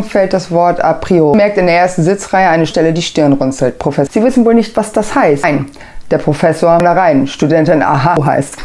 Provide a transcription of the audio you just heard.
fällt das Wort a priori. Merkt in der ersten Sitzreihe eine Stelle die Stirn runzelt. Professor, Sie wissen wohl nicht, was das heißt. Nein, der Professor da rein. Studentin aha heißt.